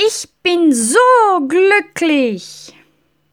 Ich bin so glücklich.